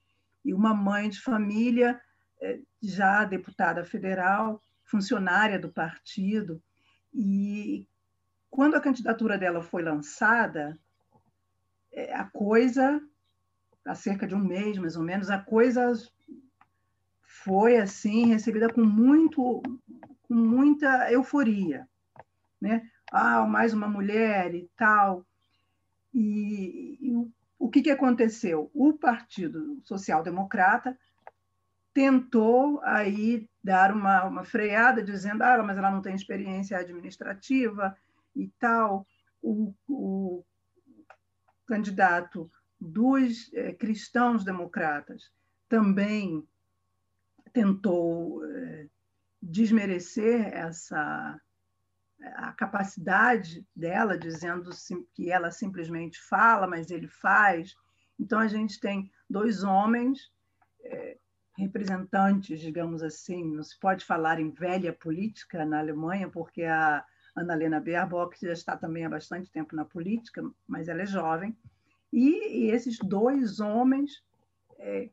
e uma mãe de família, é, já deputada federal, funcionária do partido. E quando a candidatura dela foi lançada, é, a coisa, há cerca de um mês mais ou menos, a coisa foi assim recebida com muito com muita euforia, né? Ah, mais uma mulher e tal. E, e o, o que, que aconteceu? O Partido Social Democrata tentou aí dar uma, uma freada, dizendo, ah, mas ela não tem experiência administrativa e tal. O, o candidato dos eh, cristãos democratas também tentou eh, desmerecer essa a capacidade dela, dizendo que ela simplesmente fala, mas ele faz. Então a gente tem dois homens eh, representantes, digamos assim, não se pode falar em velha política na Alemanha, porque a Annalena Baerbock já está também há bastante tempo na política, mas ela é jovem, e, e esses dois homens é,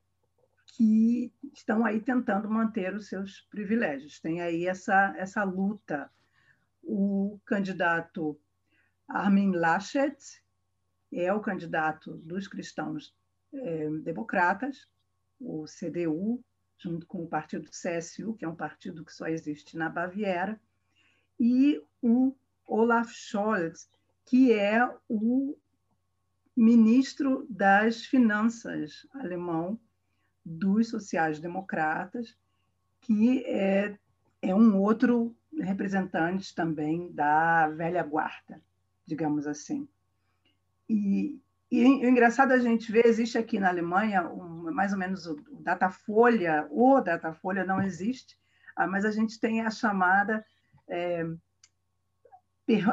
que estão aí tentando manter os seus privilégios. Tem aí essa, essa luta. O candidato Armin Laschet é o candidato dos cristãos é, democratas, o CDU, junto com o partido CSU, que é um partido que só existe na Baviera, e o Olaf Scholz, que é o ministro das Finanças alemão dos sociais-democratas, que é, é um outro representante também da velha guarda, digamos assim. E, e o engraçado a gente ver, existe aqui na Alemanha um, mais ou menos o Datafolha, o Datafolha não existe, ah, mas a gente tem a chamada é,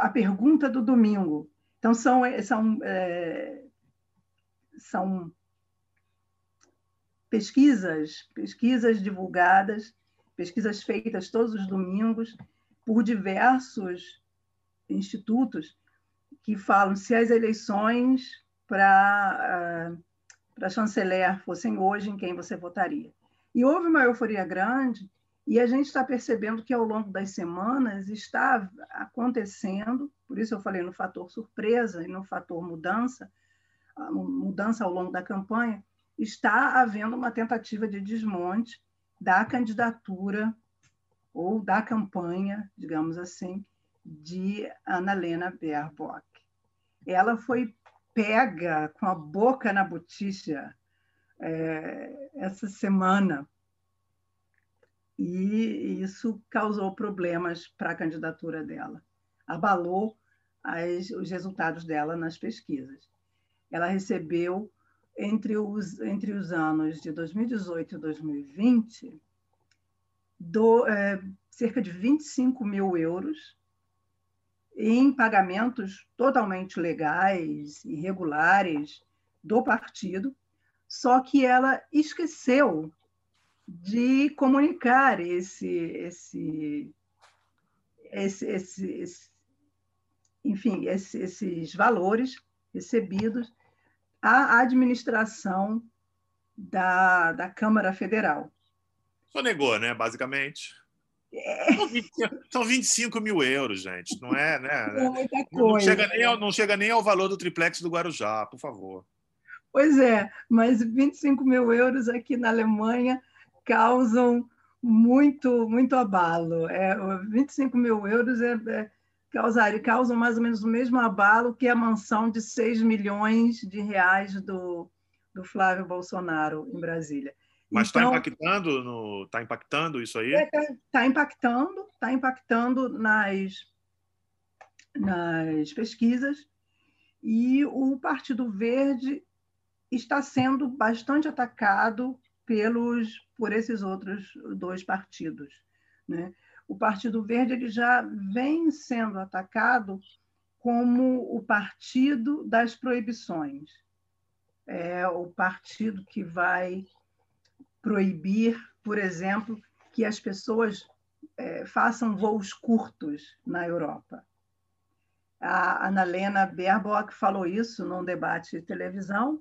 a pergunta do domingo. Então, são, são, é, são pesquisas, pesquisas divulgadas, pesquisas feitas todos os domingos por diversos institutos que falam se as eleições para uh, para chanceler fossem hoje, em quem você votaria. E houve uma euforia grande, e a gente está percebendo que ao longo das semanas está acontecendo, por isso eu falei no fator surpresa e no fator mudança, mudança ao longo da campanha, está havendo uma tentativa de desmonte da candidatura ou da campanha, digamos assim, de Ana Helena Baerbock. Ela foi pega com a boca na boticha é, essa semana e isso causou problemas para a candidatura dela, abalou as, os resultados dela nas pesquisas. Ela recebeu entre os, entre os anos de 2018 e 2020 do, é, cerca de 25 mil euros em pagamentos totalmente legais e regulares do partido, só que ela esqueceu de comunicar esse, esse, esse, esse, esse enfim, esse, esses valores recebidos à administração da, da Câmara Federal. Só negou, né, basicamente. São 25 mil euros, gente. Não é, né? É muita coisa. Não chega, nem ao, não chega nem ao valor do triplex do Guarujá, por favor. Pois é, mas 25 mil euros aqui na Alemanha causam muito, muito abalo. É, 25 mil euros é, é, causar, causam mais ou menos o mesmo abalo que a mansão de 6 milhões de reais do, do Flávio Bolsonaro em Brasília. Mas está então, impactando no, tá impactando isso aí? Está é, tá impactando, está impactando nas, nas pesquisas e o Partido Verde está sendo bastante atacado pelos por esses outros dois partidos, né? O Partido Verde ele já vem sendo atacado como o partido das proibições. É o partido que vai proibir, por exemplo, que as pessoas é, façam voos curtos na Europa. A Annalena Baerbock falou isso num debate de televisão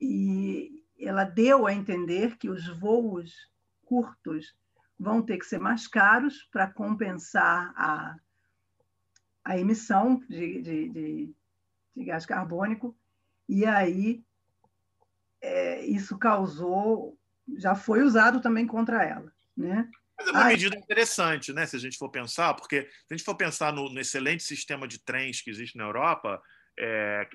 e ela deu a entender que os voos curtos vão ter que ser mais caros para compensar a, a emissão de, de, de, de gás carbônico, e aí é, isso causou já foi usado também contra ela. Né? Mas é uma Ai. medida interessante, né? se a gente for pensar, porque se a gente for pensar no, no excelente sistema de trens que existe na Europa, é,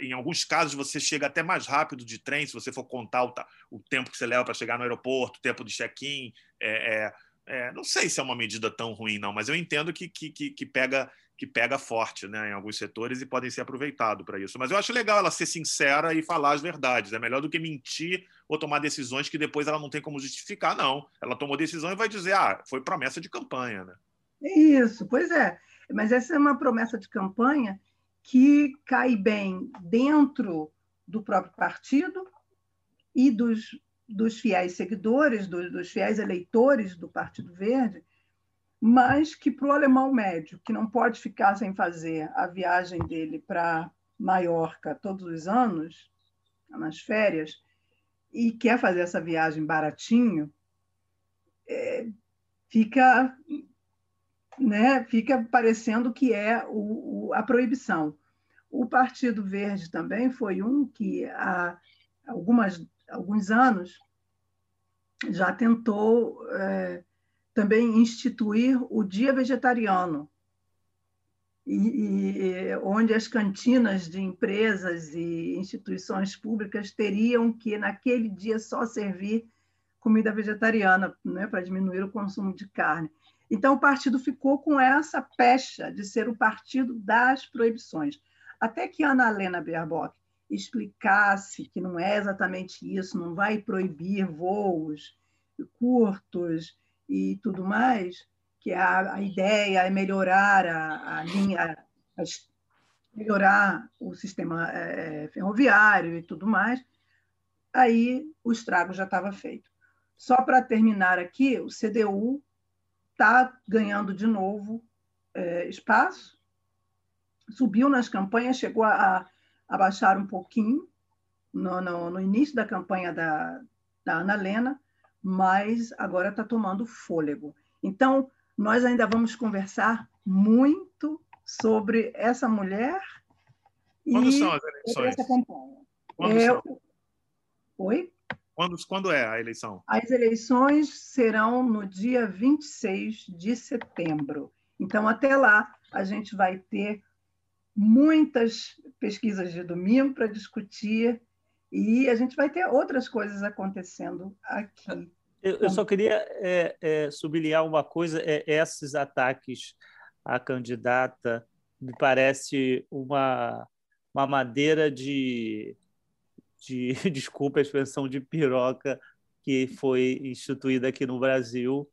em alguns casos você chega até mais rápido de trem, se você for contar o, o tempo que você leva para chegar no aeroporto, o tempo de check-in. É, é, é, não sei se é uma medida tão ruim, não, mas eu entendo que, que, que pega que pega forte né, em alguns setores e podem ser aproveitados para isso. Mas eu acho legal ela ser sincera e falar as verdades. É melhor do que mentir ou tomar decisões que depois ela não tem como justificar, não. Ela tomou decisão e vai dizer, ah, foi promessa de campanha. Né? Isso, pois é. Mas essa é uma promessa de campanha que cai bem dentro do próprio partido e dos, dos fiéis seguidores, dos, dos fiéis eleitores do Partido Verde, mas que para o alemão médio, que não pode ficar sem fazer a viagem dele para Maiorca todos os anos, nas férias, e quer fazer essa viagem baratinho, é, fica, né, fica parecendo que é o, o, a proibição. O Partido Verde também foi um que há algumas, alguns anos já tentou é, também instituir o Dia Vegetariano, e, e, onde as cantinas de empresas e instituições públicas teriam que, naquele dia, só servir comida vegetariana, né, para diminuir o consumo de carne. Então, o partido ficou com essa pecha de ser o partido das proibições. Até que Ana Helena Baerbock explicasse que não é exatamente isso, não vai proibir voos curtos, e tudo mais, que a, a ideia é melhorar a, a linha, melhorar o sistema é, ferroviário e tudo mais, aí o estrago já estava feito. Só para terminar aqui, o CDU está ganhando de novo é, espaço, subiu nas campanhas, chegou a, a baixar um pouquinho no, no, no, início da campanha da, da Ana Lena, mas agora está tomando fôlego. Então, nós ainda vamos conversar muito sobre essa mulher quando e são as eleições? essa campanha. Quando, É, são? Oi? Quando, quando é a eleição? As eleições serão no dia 26 de setembro. Então, até lá, a gente vai ter muitas pesquisas de domingo para discutir e a gente vai ter outras coisas acontecendo aqui. Eu, eu só queria é, é, sublinhar uma coisa: é, esses ataques à candidata me parece uma, uma madeira de, de desculpa a expressão de piroca que foi instituída aqui no Brasil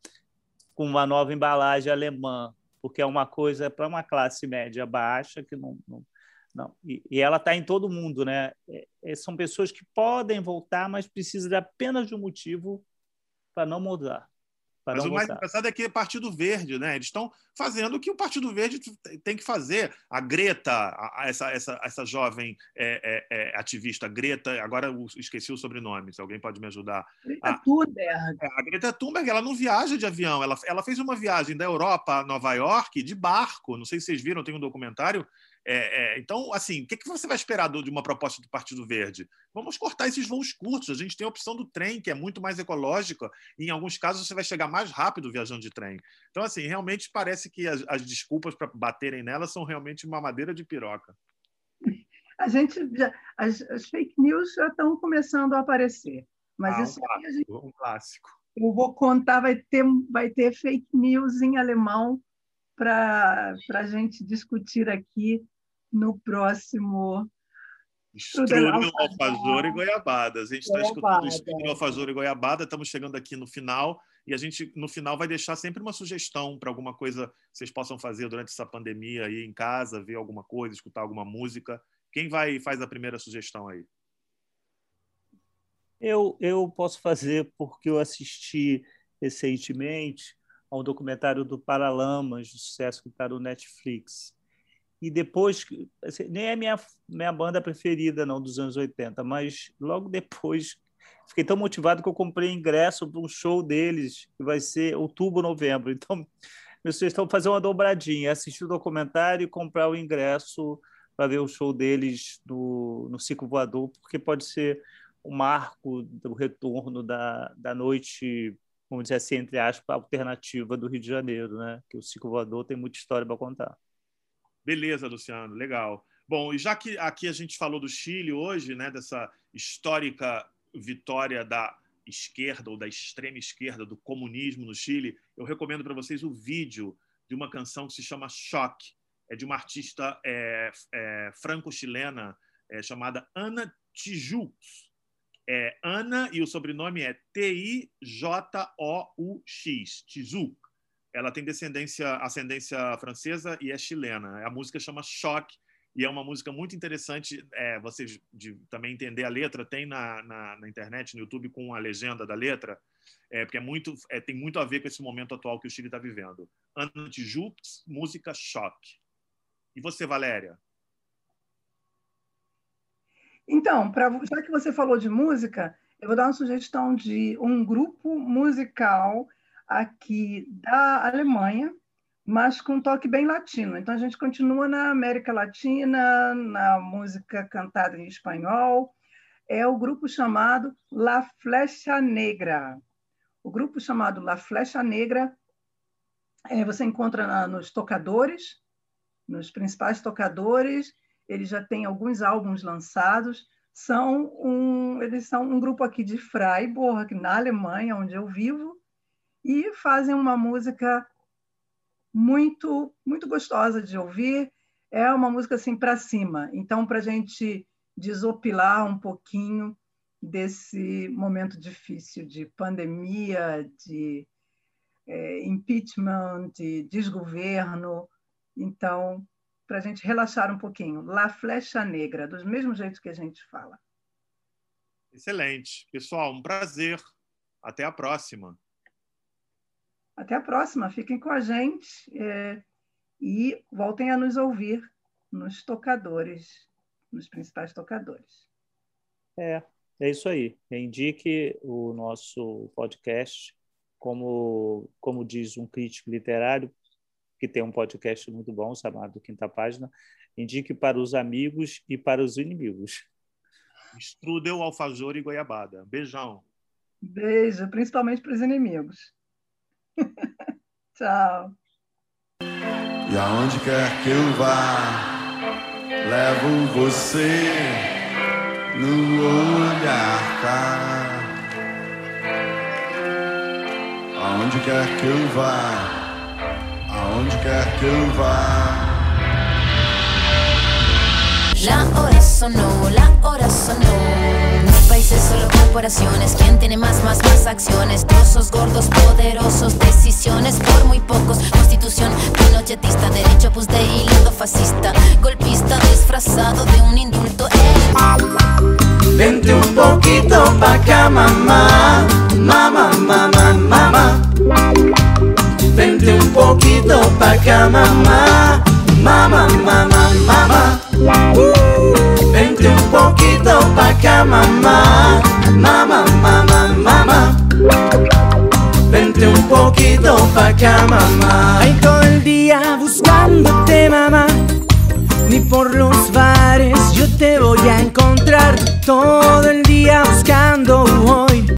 com uma nova embalagem alemã, porque é uma coisa para uma classe média baixa que não, não não. E, e ela está em todo mundo, né? É, é, são pessoas que podem voltar, mas precisam apenas de um motivo para não mudar. para Mas não o mais votar. engraçado é que é Partido Verde, né? Eles estão fazendo o que o Partido Verde tem que fazer. A Greta, a- a- essa, essa, essa jovem é, é, é, ativista Greta, agora eu esqueci o sobrenome, se alguém pode me ajudar. Greta Ah. Thunberg, É, A Greta Thunberg, ela não viaja de avião, ela, ela fez uma viagem da Europa a Nova York de barco. Não sei se vocês viram, tem um documentário. É, é, então, assim, o que, que você vai esperar do- de uma proposta do Partido Verde? Vamos cortar esses voos curtos. A gente tem a opção do trem, que é muito mais ecológica, e em alguns casos você vai chegar mais rápido viajando de trem. Então, assim, realmente parece que as, as desculpas para baterem nela são realmente uma madeira de piroca. a gente já, as, as fake news já estão começando a aparecer. Mas Ah, um isso aí a gente, Um clássico. eu vou contar, vai ter, vai ter fake news em alemão para a gente discutir aqui no próximo. Strudel, alfajor. e goiabada. A gente está escutando strudel, alfajor e goiabada. Estamos chegando aqui no final e a gente no final vai deixar sempre uma sugestão para alguma coisa que vocês possam fazer durante essa pandemia aí em casa, ver alguma coisa, escutar alguma música. Quem vai faz a primeira sugestão aí? Eu, eu posso fazer porque eu assisti recentemente a um documentário do Paralamas, de sucesso que está no Netflix. E depois, assim, nem é minha, minha banda preferida não dos anos 80, mas logo depois fiquei tão motivado que eu comprei ingresso para um show deles, que vai ser outubro, novembro. Então, meus filhos estão fazendo uma dobradinha, assistir o documentário e comprar o ingresso para ver o show deles no, no Ciclo Voador, porque pode ser o marco do retorno da, da noite, vamos dizer assim, entre aspas, alternativa do Rio de Janeiro, né? Que o Ciclo Voador tem muita história para contar. Beleza, Luciano, legal. Bom, e já que aqui a gente falou do Chile hoje, né, dessa histórica vitória da esquerda ou da extrema esquerda do comunismo no Chile, eu recomendo para vocês o vídeo de uma canção que se chama Choque, é de uma artista é, é, franco-chilena é, chamada Ana Tijoux. É Ana e o sobrenome é T-I-J-O-U-X, Tijoux. Ela tem descendência, ascendência francesa e é chilena. A música chama Choque e é uma música muito interessante. É, vocês de, também entender a letra tem na, na, na, internet, no YouTube, com a legenda da letra, é, porque é muito, é, tem muito a ver com esse momento atual que o Chile está vivendo. Ana Tijoux, música Choque. E você, Valéria? Então, pra, já que você falou de música, eu vou dar uma sugestão de um grupo musical aqui da Alemanha, mas com um toque bem latino. Então, a gente continua na América Latina, na música cantada em espanhol. É o grupo chamado La Flecha Negra. O grupo chamado La Flecha Negra é, você encontra na, nos tocadores, nos principais tocadores. Ele já tem alguns álbuns lançados. São um, eles são um grupo aqui de Freiburg, na Alemanha, onde eu vivo, e fazem uma música muito muito gostosa de ouvir. É uma música assim para cima. Então, para a gente desopilar um pouquinho desse momento difícil de pandemia, de é, impeachment, de desgoverno. Então, para a gente relaxar um pouquinho. La Flecha Negra, do mesmo jeito que a gente fala. Excelente. Pessoal, um prazer. Até a próxima. Até a próxima. Fiquem com a gente é, e voltem a nos ouvir nos tocadores, nos principais tocadores. É, é isso aí. Indique o nosso podcast, como, como diz um crítico literário, que tem um podcast muito bom chamado Quinta Página, indique para os amigos e para os inimigos. Strudel, alfajor e goiabada. Beijão. Beijo, principalmente para os inimigos. Tchau. E aonde quer que eu vá, levo você no olhar, tá? Aonde quer que eu vá, aonde quer que eu vá. La hora sonó, la hora sonó. Países, solo corporaciones. ¿Quién tiene más, más, más acciones? Trozos gordos, poderosos, decisiones por muy pocos. Constitución pinochetista, derecho pues de hilo fascista. Golpista disfrazado de un indulto. Eh. Vente un poquito pa' acá, mamá. Mamá, mamá, mamá. Vente un poquito pa' acá, mamá. Mamá, mamá, mamá. Vente un poquito pa' acá, mamá. Mamá, mamá, mamá. Vente un poquito pa' acá, mamá. Ay, todo el día buscándote, mamá. Ni por los bares yo te voy a encontrar todo el día buscando